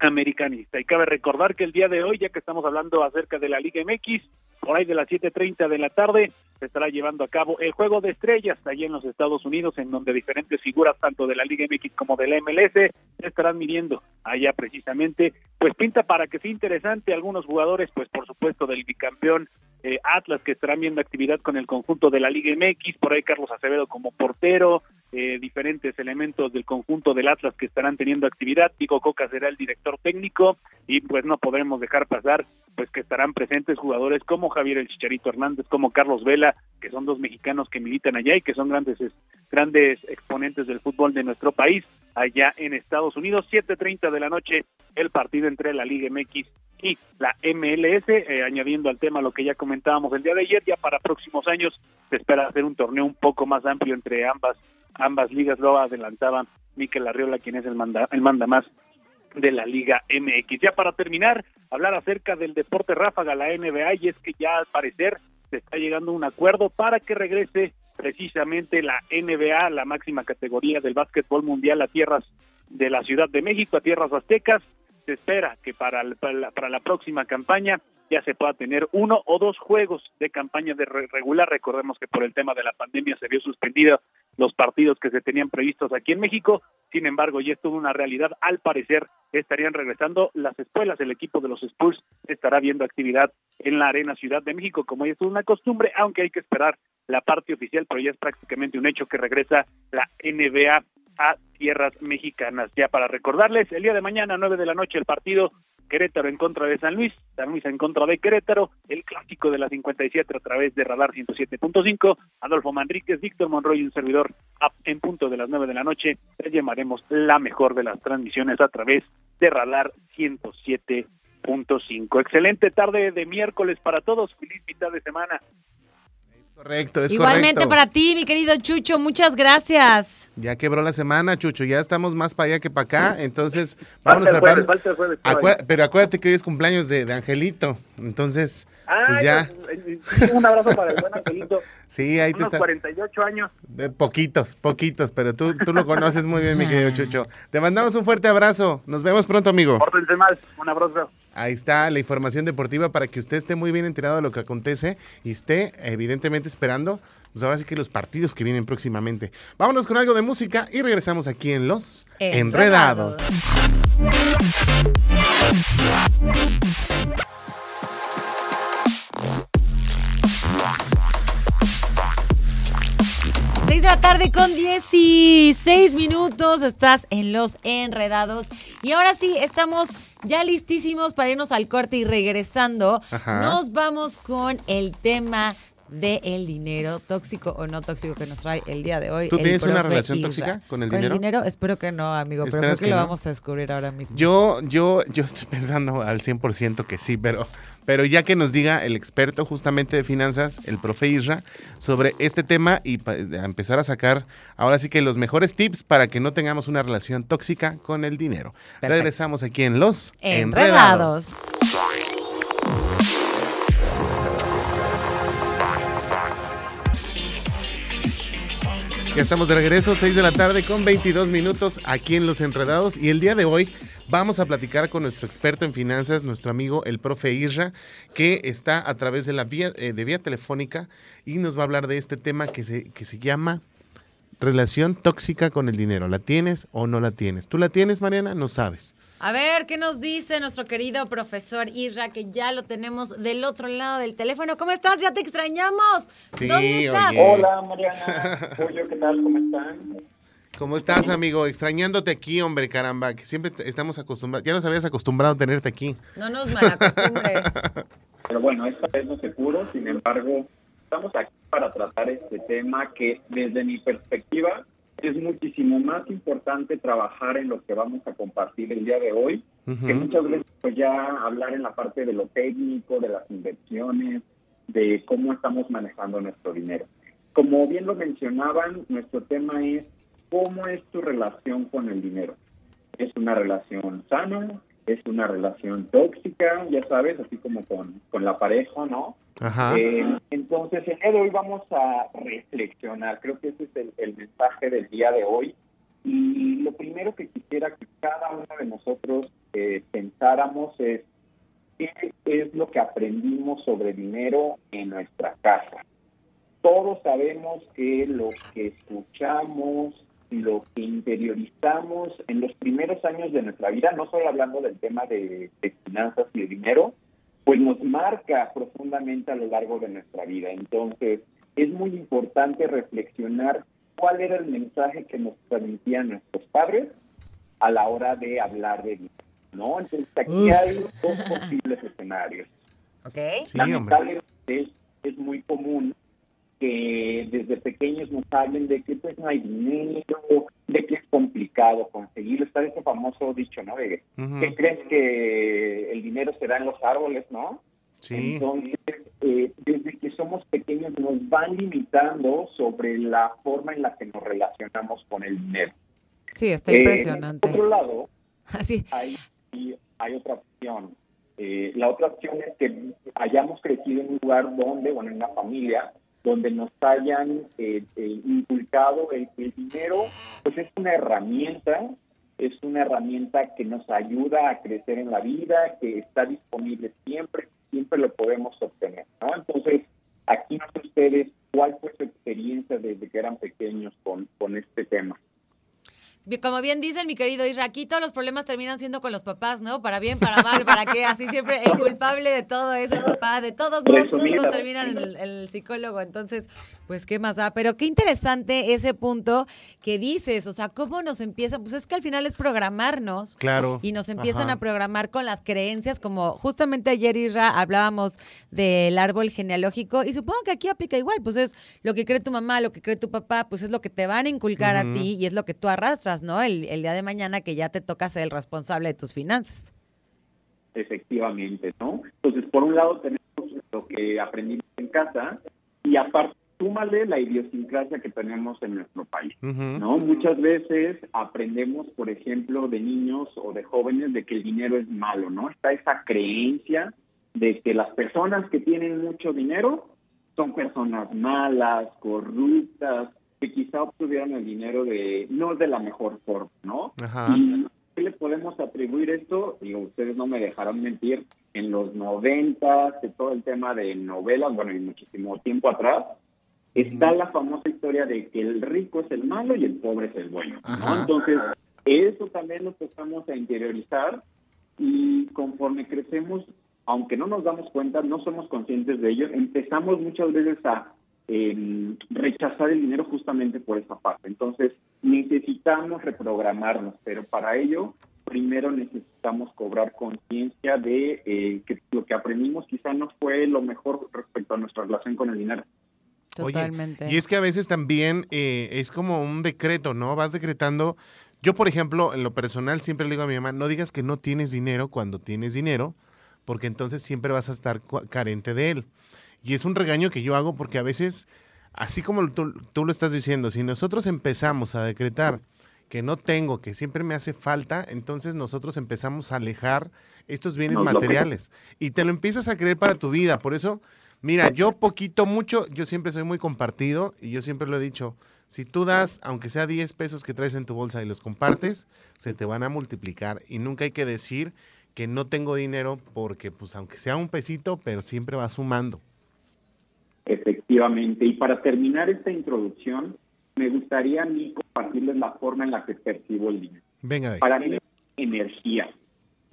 americanista. Y cabe recordar que el día de hoy, ya que estamos hablando acerca de la Liga MX, por ahí de las 7.30 de la tarde, se estará llevando a cabo el Juego de Estrellas allí en los Estados Unidos, en donde diferentes figuras, tanto de la Liga MX como de la MLS, estarán midiendo allá precisamente. Pues pinta para que sea interesante algunos jugadores, pues por supuesto del bicampeón eh, Atlas, que estarán viendo actividad con el conjunto de la Liga MX, por ahí Carlos Acevedo como portero, eh, diferentes elementos del conjunto del Atlas que estarán teniendo actividad. Tico Coca será el director técnico y pues no podremos dejar pasar pues que estarán presentes jugadores como Javier El Chicharito Hernández como Carlos Vela, que son dos mexicanos que militan allá y que son grandes es- grandes exponentes del fútbol de nuestro país allá en Estados Unidos. 7:30 de la noche el partido entre la Liga MX y la MLS, eh, añadiendo al tema lo que ya comentábamos el día de ayer, ya para próximos años se espera hacer un torneo un poco más amplio entre ambas ambas ligas, lo adelantaba Miquel Arriola, quien es el manda, el manda más de la Liga MX. Ya para terminar, hablar acerca del deporte ráfaga, la NBA, y es que ya al parecer se está llegando a un acuerdo para que regrese precisamente la NBA, la máxima categoría del básquetbol mundial a tierras de la Ciudad de México, a tierras aztecas. Se espera que para, la, para la próxima campaña ya se pueda tener uno o dos juegos de campaña de re- regular. Recordemos que por el tema de la pandemia se vio suspendido los partidos que se tenían previstos aquí en México. Sin embargo, ya es toda una realidad. Al parecer estarían regresando las escuelas. El equipo de los Spurs estará viendo actividad en la Arena Ciudad de México, como ya es una costumbre, aunque hay que esperar la parte oficial, pero ya es prácticamente un hecho que regresa la NBA a tierras mexicanas. Ya para recordarles, el día de mañana, 9 de la noche, el partido Querétaro en contra de San Luis, San Luis en contra de Querétaro, el clásico de la 57 a través de Radar 107.5, Adolfo Manríquez, Víctor Monroy un servidor en punto de las 9 de la noche, les llamaremos la mejor de las transmisiones a través de Radar 107.5. Excelente tarde de miércoles para todos, feliz mitad de semana. Correcto, es Igualmente correcto. para ti, mi querido Chucho, muchas gracias. Ya quebró la semana, Chucho, ya estamos más para allá que para acá, entonces vámonos Falta el jueves, jueves. Pero acuérdate que hoy es cumpleaños de, de Angelito, entonces, pues Ay, ya, eh, sí, un abrazo para el buen Angelito. sí, ahí te Unos está. 48 años. De poquitos, poquitos, pero tú, tú lo conoces muy bien, mi querido Chucho. Te mandamos un fuerte abrazo, nos vemos pronto, amigo. Pórtense mal, un abrazo. Ahí está la información deportiva para que usted esté muy bien enterado de lo que acontece y esté evidentemente esperando, pues ahora sí que los partidos que vienen próximamente. Vámonos con algo de música y regresamos aquí en Los Enredados. Enredados. Tarde con 16 minutos. Estás en Los Enredados. Y ahora sí, estamos ya listísimos para irnos al corte y regresando. Ajá. Nos vamos con el tema de el dinero, tóxico o no tóxico que nos trae el día de hoy. ¿Tú el tienes una relación Isra. tóxica con el ¿Con dinero? el dinero? Espero que no, amigo, pero creo ¿Esperas que, que lo no? vamos a descubrir ahora mismo. Yo, yo, yo estoy pensando al 100% que sí, pero, pero ya que nos diga el experto justamente de finanzas, el profe Isra, sobre este tema y a empezar a sacar ahora sí que los mejores tips para que no tengamos una relación tóxica con el dinero. Perfecto. Regresamos aquí en Los Enredados. Ya estamos de regreso, 6 de la tarde con 22 minutos aquí en Los Enredados. Y el día de hoy vamos a platicar con nuestro experto en finanzas, nuestro amigo el profe Isra, que está a través de la vía, eh, de vía telefónica y nos va a hablar de este tema que se, que se llama relación tóxica con el dinero. ¿La tienes o no la tienes? ¿Tú la tienes, Mariana? No sabes. A ver, ¿qué nos dice nuestro querido profesor Isra, que ya lo tenemos del otro lado del teléfono? ¿Cómo estás? Ya te extrañamos. Sí, ¿Dónde estás? oye. Hola Mariana, Julio, ¿qué tal? ¿Cómo están? ¿Cómo estás, amigo? Extrañándote aquí, hombre, caramba, que siempre estamos acostumbrados, ya nos habías acostumbrado a tenerte aquí. No nos malacostumbres. Pero bueno, esta vez no se pudo, sin embargo, estamos aquí para tratar este tema que desde mi perspectiva es muchísimo más importante trabajar en lo que vamos a compartir el día de hoy, Ujú. que muchas veces pues ya hablar en la parte de lo técnico, de las inversiones, de cómo estamos manejando nuestro dinero. Como bien lo mencionaban, nuestro tema es cómo es tu relación con el dinero. ¿Es una relación sana? ¿Es una relación tóxica? Ya sabes, así como con, con la pareja, ¿no? Ajá. Eh, entonces, el día de hoy vamos a reflexionar. Creo que ese es el, mensaje del día de hoy. Y lo primero que quisiera que cada uno de nosotros eh, pensáramos es qué es lo que aprendimos sobre dinero en nuestra casa. Todos sabemos que lo que escuchamos, lo que interiorizamos en los primeros años de nuestra vida, no solo hablando del tema de, de finanzas y de dinero, pues nos marca profundamente a lo largo de nuestra vida. Entonces, es muy importante reflexionar cuál era el mensaje que nos transmitían nuestros padres a la hora de hablar de dinero, ¿no? Entonces, aquí Uf. hay dos posibles escenarios. Ok. Sí, hombre. Lamentablemente, es, es muy común que desde pequeños nos hablen de que pues no hay dinero, de que es complicado conseguirlo. Está ese famoso dicho, ¿no? De, Ujú. ¿Qué crees que el dinero se da en los árboles, no? Sí. Entonces, eh, desde que somos pequeños nos van limitando sobre la forma en la que nos relacionamos con el dinero. Sí, está Eh, impresionante. Por otro lado, Así. hay, hay otra opción. Eh, la otra opción es que hayamos crecido en un lugar donde, bueno, en una familia, donde nos hayan eh, eh, inculcado el el dinero, pues es una herramienta, es una herramienta que nos ayuda a crecer en la vida, que está disponible siempre, siempre lo podemos obtener, ¿no? Entonces, aquí no ustedes cuál fue su experiencia desde que eran pequeños con, con este tema. Como bien dicen, mi querido Isra, aquí todos los problemas terminan siendo con los papás, ¿no? Para bien, para mal, para qué. Así siempre el culpable de todo es el papá. De todos modos, tus hijos terminan en el, el psicólogo. Entonces, pues, ¿qué más da? Pero qué interesante ese punto que dices. O sea, ¿cómo nos empieza? Pues es que al final es programarnos. Claro. Y nos empiezan Ajá. a programar con las creencias, como justamente ayer, Isra, hablábamos del árbol genealógico. Y supongo que aquí aplica igual. Pues es lo que cree tu mamá, lo que cree tu papá, pues es lo que te van a inculcar a ti y es lo que tú arrastras, ¿no? El, el día de mañana que ya te toca ser el responsable de tus finanzas. efectivamente, ¿no? Entonces, por un lado tenemos lo que aprendimos en casa y aparte, súmale la idiosincrasia que tenemos en nuestro país, ¿no? Muchas veces aprendemos, por ejemplo, de niños o de jóvenes de que el dinero es malo, ¿no? Está esa creencia de que las personas que tienen mucho dinero son personas malas, corruptas, que quizá obtuvieron el dinero de no de la mejor forma, ¿no? Ajá. ¿Y qué le podemos atribuir esto? Digo, ustedes no me dejarán mentir, en los 90, de todo el tema de novelas, bueno, y muchísimo tiempo atrás, está la famosa historia de que el rico es el malo y el pobre es el bueno, ¿no? Entonces, eso también lo empezamos a interiorizar y conforme crecemos, aunque no nos damos cuenta, no somos conscientes de ello, empezamos muchas veces a eh, rechazar el dinero justamente por esa parte. Entonces, necesitamos reprogramarnos, pero para ello, primero necesitamos cobrar conciencia de eh, que lo que aprendimos quizá no fue lo mejor respecto a nuestra relación con el dinero. Oye, Totalmente. y es que a veces también eh, es como un decreto, ¿no? Vas decretando. Yo, por ejemplo, en lo personal siempre le digo a mi mamá, no digas que no tienes dinero cuando tienes dinero, porque entonces siempre vas a estar carente de él. Y es un regaño que yo hago porque a veces, así como tú, tú lo estás diciendo, si nosotros empezamos a decretar que no tengo, que siempre me hace falta, entonces nosotros empezamos a alejar estos bienes materiales y te lo empiezas a creer para tu vida. Por eso, mira, yo poquito, mucho, yo siempre soy muy compartido y yo siempre lo he dicho, si tú das, aunque sea 10 pesos que traes en tu bolsa y los compartes, se te van a multiplicar y nunca hay que decir que no tengo dinero porque pues aunque sea un pesito, pero siempre va sumando. Efectivamente. Y para terminar esta introducción, me gustaría a mí compartirles la forma en la que percibo el dinero. Venga, ahí. Para mí es energía,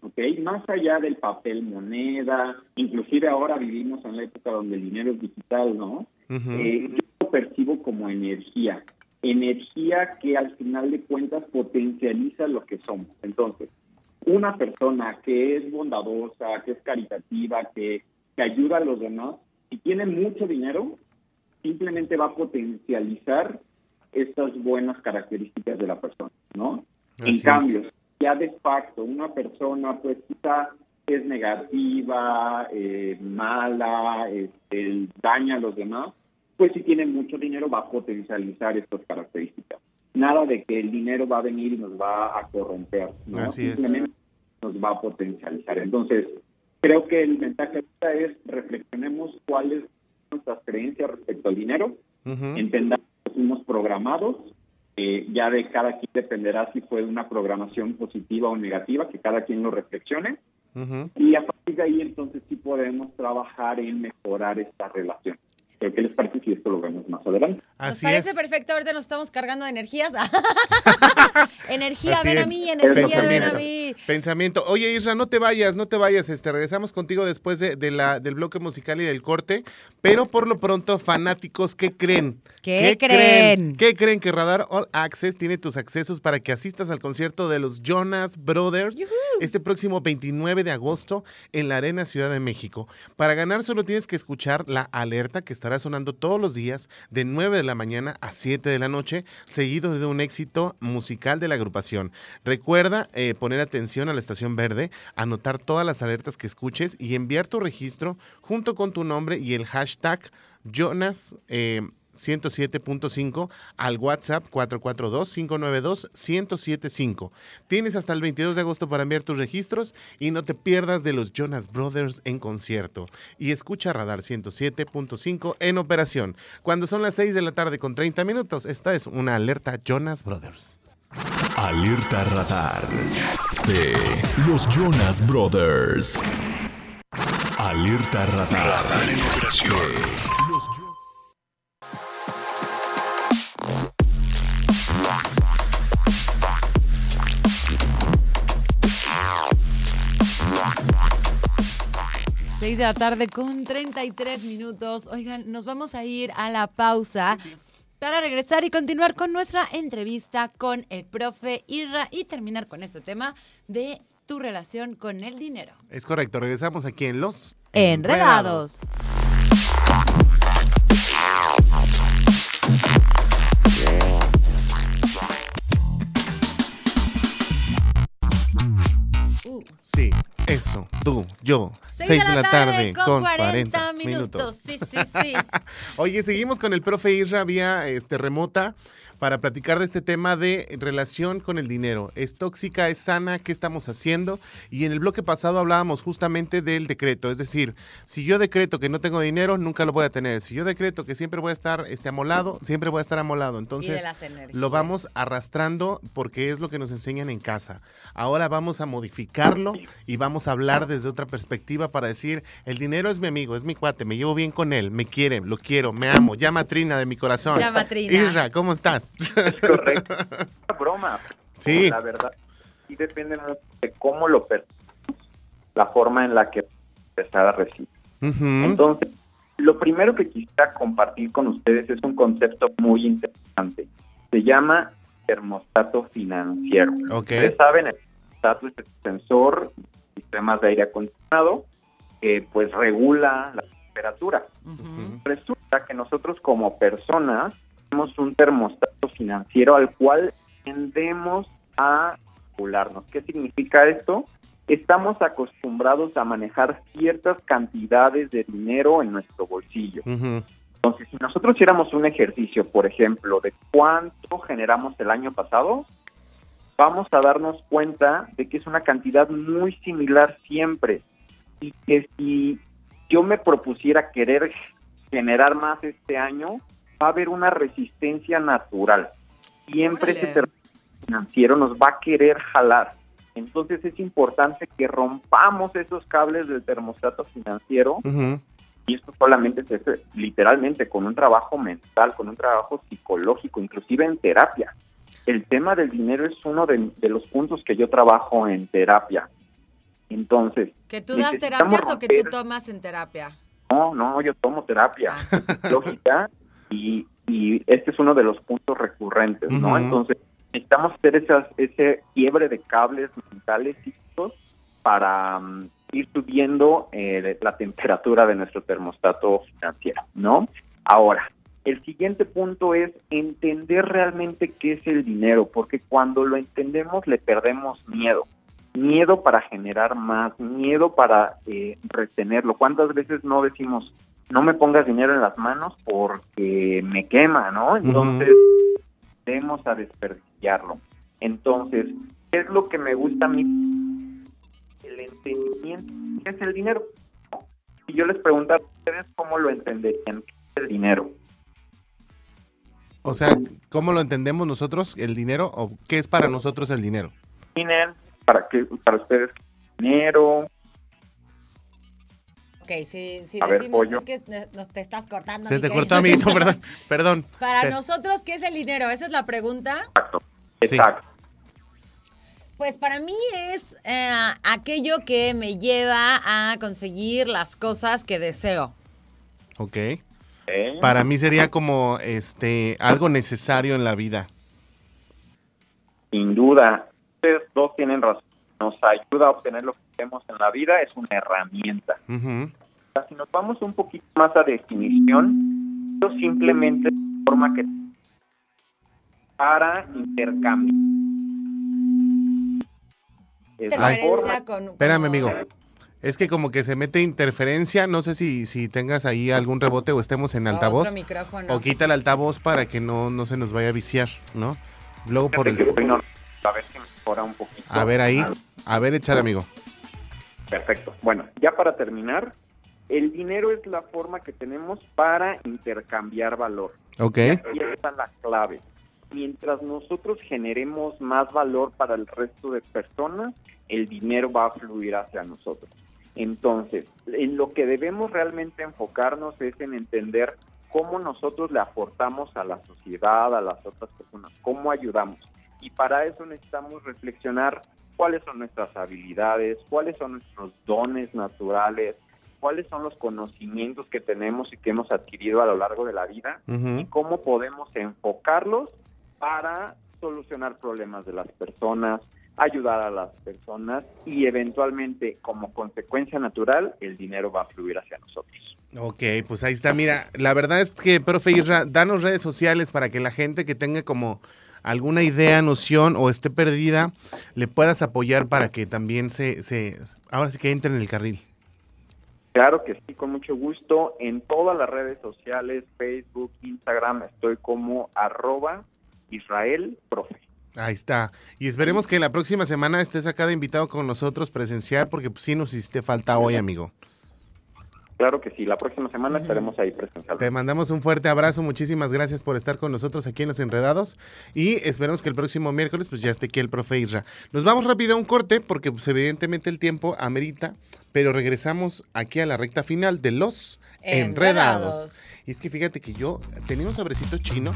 ¿ok? Más allá del papel moneda, inclusive ahora vivimos en la época donde el dinero es digital, ¿no? Eh, yo lo percibo como energía, energía que al final de cuentas potencializa lo que somos. Entonces, una persona que es bondadosa, que es caritativa, que, que ayuda a los demás, si tiene mucho dinero, simplemente va a potencializar estas buenas características de la persona, ¿no? Así en es. cambio, ya de facto, una persona pues quizá es negativa, eh, mala, este, daña a los demás, pues si tiene mucho dinero va a potencializar estas características. Nada de que el dinero va a venir y nos va a corromper, ¿no? Así es. Simplemente nos va a potencializar. Entonces, creo que el mensaje ahorita es reflexionemos cuáles son nuestras creencias respecto al dinero, entendamos que fuimos programados, eh, ya de cada quien dependerá si fue una programación positiva o negativa, que cada quien lo reflexione, y a partir de ahí entonces sí podemos trabajar en mejorar esta relación. Pero ¿qué les parece si esto lo vemos más adelante? Nos parece perfecto, ahorita nos estamos cargando de energías. energía, Así ven a es. mí, energía, ven a mí. Pensamiento. Oye, Isra, no te vayas, no te vayas. Este, regresamos contigo después de, de la, del bloque musical y del corte. Pero por lo pronto, fanáticos, ¿qué creen? ¿Qué creen? ¿Qué creen? Que Radar All Access tiene tus accesos para que asistas al concierto de los Jonas Brothers este próximo 29 de agosto en la Arena Ciudad de México. Para ganar solo tienes que escuchar la alerta que estará sonando todos los días de 9 de la mañana a 7 de la noche, seguido de un éxito musical de la agrupación. Recuerda eh, poner atención a la estación verde, anotar todas las alertas que escuches y enviar tu registro junto con tu nombre y el hashtag Jonas. eh, 107.5 al WhatsApp 442-592-1075. Tienes hasta el 22 de agosto para enviar tus registros y no te pierdas de los Jonas Brothers en concierto. Y escucha Radar 107.5 en operación. Cuando son las 6 de la tarde con 30 minutos, esta es una alerta Jonas Brothers. Alerta radar de los Jonas Brothers. Alerta radar, en operación. Seis de la tarde con 33 minutos. Oigan, nos vamos a ir a la pausa para regresar y continuar con nuestra entrevista con el profe Irra y terminar con este tema de tu relación con el dinero. Es correcto, regresamos aquí en Los Enredados. Eso, tú, yo. Seis de la tarde con 40 minutos. Sí, sí, sí. Oye, seguimos con el profe Isra vía este, remota para platicar de este tema de relación con el dinero. ¿Es tóxica? ¿Es sana? ¿Qué estamos haciendo? Y en el bloque pasado hablábamos justamente del decreto. Es decir, si yo decreto que no tengo dinero, nunca lo voy a tener. Si yo decreto que siempre voy a estar este, amolado, siempre voy a estar amolado. Entonces, lo vamos arrastrando porque es lo que nos enseñan en casa. Ahora vamos a modificarlo y vamos hablar desde otra perspectiva para decir, el dinero es mi amigo, es mi cuate, me llevo bien con él, me quiere, lo quiero, me amo. Llama a Trina de mi corazón. Llama a Trina. Isra, ¿cómo estás? Correcto. Una broma. Sí. La verdad, sí depende mucho de cómo lo percibimos, la forma en la que empezar a recibir. Entonces, lo primero que quisiera compartir con ustedes es un concepto muy interesante. Se llama termostato financiero. Ok. Ustedes saben, el termostato es el sensor sistemas de aire acondicionado pues regula la temperatura. Resulta que nosotros como personas tenemos un termostato financiero al cual tendemos a regularnos. ¿Qué significa esto? Estamos acostumbrados a manejar ciertas cantidades de dinero en nuestro bolsillo. Ujú. Entonces, si nosotros hiciéramos un ejercicio, por ejemplo, de cuánto generamos el año pasado, vamos a darnos cuenta de que es una cantidad muy similar siempre. Y que si yo me propusiera querer generar más este año, va a haber una resistencia natural. Siempre ese terreno financiero nos va a querer jalar. Entonces es importante que rompamos esos cables del termostato financiero y esto solamente se hace literalmente con un trabajo mental, con un trabajo psicológico, inclusive en terapia. El tema del dinero es uno de, de los puntos que yo trabajo en terapia. Entonces, ¿Que tú das terapias o que tú tomas en terapia? no, no, yo tomo terapia lógica y, y este es uno de los puntos recurrentes, ¿no? Entonces, necesitamos hacer esas, ese quiebre de cables mentales físicos para mm, ir subiendo eh, la temperatura de nuestro termostato financiero, ¿no? Ahora, el siguiente punto es entender realmente qué es el dinero, porque cuando lo entendemos le perdemos miedo. Miedo para generar más, miedo para eh, retenerlo. ¿Cuántas veces no decimos, no me pongas dinero en las manos porque me quema, ¿no? Entonces, tendemos a desperdiciarlo. Entonces, ¿qué es lo que me gusta a mí? El entendimiento. ¿Qué es el dinero? Si yo les preguntara a ustedes cómo lo entenderían, ¿qué es el dinero? O sea, ¿cómo lo entendemos nosotros, el dinero? ¿O qué es para nosotros el dinero? Para qué para ustedes dinero Ok, si, si ver, decimos, pollo. es que nos te estás cortando. Se mi te querido. cortó a mí, no, perdón, perdón. Para nosotros, ¿qué es el dinero? Esa es la pregunta. exacto Pues para mí es eh, aquello que me lleva a conseguir las cosas que deseo. Ok. Para mí sería como este algo necesario en la vida. sin duda ustedes dos tienen razón nos ayuda a obtener lo que queremos en la vida, es una herramienta. Si nos vamos un poquito más a definición, esto simplemente forma que para intercambiar. Es la forma- con... Espérame, amigo. Es que como que se mete interferencia, no sé si, si tengas ahí algún rebote o estemos en altavoz. Otro micrófono. O quita el altavoz para que no, no se nos vaya a viciar, ¿no? Luego por el... a ver si mejora un poquito. A ver ahí. A ver, echar, amigo. Perfecto. Bueno, ya para terminar, el dinero es la forma que tenemos para intercambiar valor. Ok. Y aquí está la clave. Mientras nosotros generemos más valor para el resto de personas, el dinero va a fluir hacia nosotros. Entonces, en lo que debemos realmente enfocarnos es en entender cómo nosotros le aportamos a la sociedad, a las otras personas, cómo ayudamos. Y para eso necesitamos reflexionar cuáles son nuestras habilidades, cuáles son nuestros dones naturales, cuáles son los conocimientos que tenemos y que hemos adquirido a lo largo de la vida y cómo podemos enfocarlos para solucionar problemas de las personas, ayudar a las personas y eventualmente como consecuencia natural el dinero va a fluir hacia nosotros. Ok, pues ahí está. Mira, la verdad es que, profe Isra, danos redes sociales para que la gente que tenga como alguna idea, noción o esté perdida, le puedas apoyar para que también se, se ahora sí que entre en el carril. Claro que sí, con mucho gusto. En todas las redes sociales, Facebook, Instagram, estoy como arroba Israel Profe. Ahí está. Y esperemos que la próxima semana estés acá de invitado con nosotros presencial, porque pues, sí nos hiciste falta hoy, amigo. Claro que sí, la próxima semana estaremos ahí presencialmente. Te mandamos un fuerte abrazo, muchísimas gracias por estar con nosotros aquí en Los Enredados y esperemos que el próximo miércoles pues ya esté aquí el profe Isra. Nos vamos rápido a un corte porque pues evidentemente el tiempo amerita, pero regresamos aquí a la recta final de Los Enredados. Enredados. Y es que fíjate que yo tenía un sobrecito chino.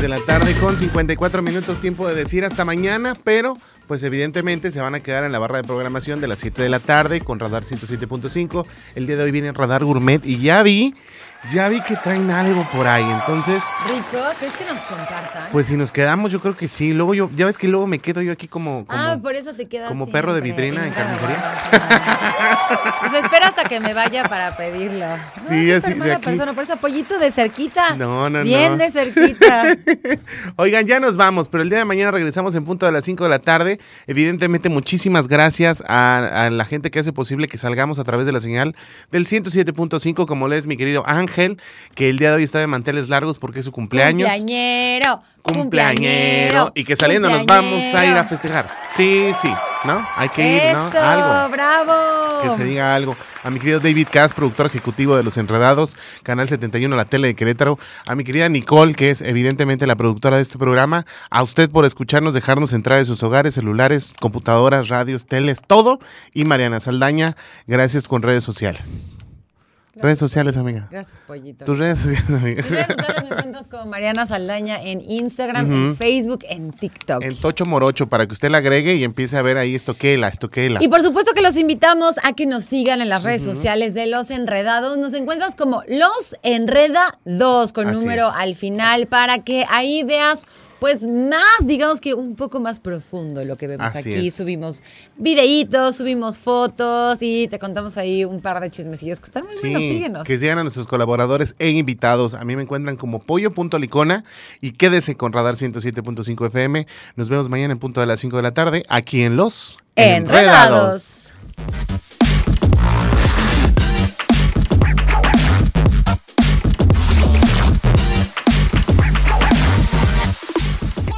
De la tarde con 54 minutos tiempo de decir hasta mañana, pero pues evidentemente se van a quedar en la barra de programación de las 7 de la tarde con Radar 107.5. El día de hoy viene Radar Gourmet y ya vi, ya vi que traen algo por ahí, entonces Rico, ¿crees que nos compartan? pues si nos quedamos yo creo que sí. Luego yo, ya ves que luego me quedo yo aquí como, como, ah, por eso te quedas como perro de vitrina en carnicería. Pues espera hasta que me vaya para pedirlo. Sí, No, así, de aquí. persona, por eso pollito de cerquita. No, no, Bien no. de cerquita. Oigan, ya nos vamos, pero el día de mañana regresamos en punto de las 5 de la tarde. Evidentemente, muchísimas gracias a, a la gente que hace posible que salgamos a través de la señal del 107.5, como les mi querido Ángel, que el día de hoy está de manteles largos porque es su cumpleaños. Cumpleañero. Cumpleañero. Y que saliendo nos vamos a ir a festejar. Sí, sí, ¿no? Hay que ir, ¿no? Algo. bravo. Que se diga algo. A mi querido David Cass, productor ejecutivo de Los Enredados, Canal 71, la tele de Querétaro. A mi querida Nicole, que es evidentemente la productora de este programa. A usted por escucharnos, dejarnos entrar en sus hogares, celulares, computadoras, radios, teles, todo. Y Mariana Saldaña, gracias con redes sociales. Redes sociales, amiga. Gracias, pollito. Tus redes sociales, amiga. Mis redes sociales me encuentras como Mariana Saldaña en Instagram, en Facebook, en TikTok. En Tocho Morocho, para que usted la agregue y empiece a ver ahí estoquela, estoquela. Y por supuesto que los invitamos a que nos sigan en las redes sociales de Los Enredados. Nos encuentras como Los Enredados con Así número es. al final para que ahí veas pues más, digamos que un poco más profundo lo que vemos Así aquí. es. Subimos videitos, subimos fotos y te contamos ahí un par de chismecillos que están muy buenos. Síguenos. que sigan a nuestros colaboradores e invitados. A mí me encuentran como pollo.licona y quédese con Radar 107.5 FM. Nos vemos mañana en punto de las 5 de la tarde aquí en Los Enredados.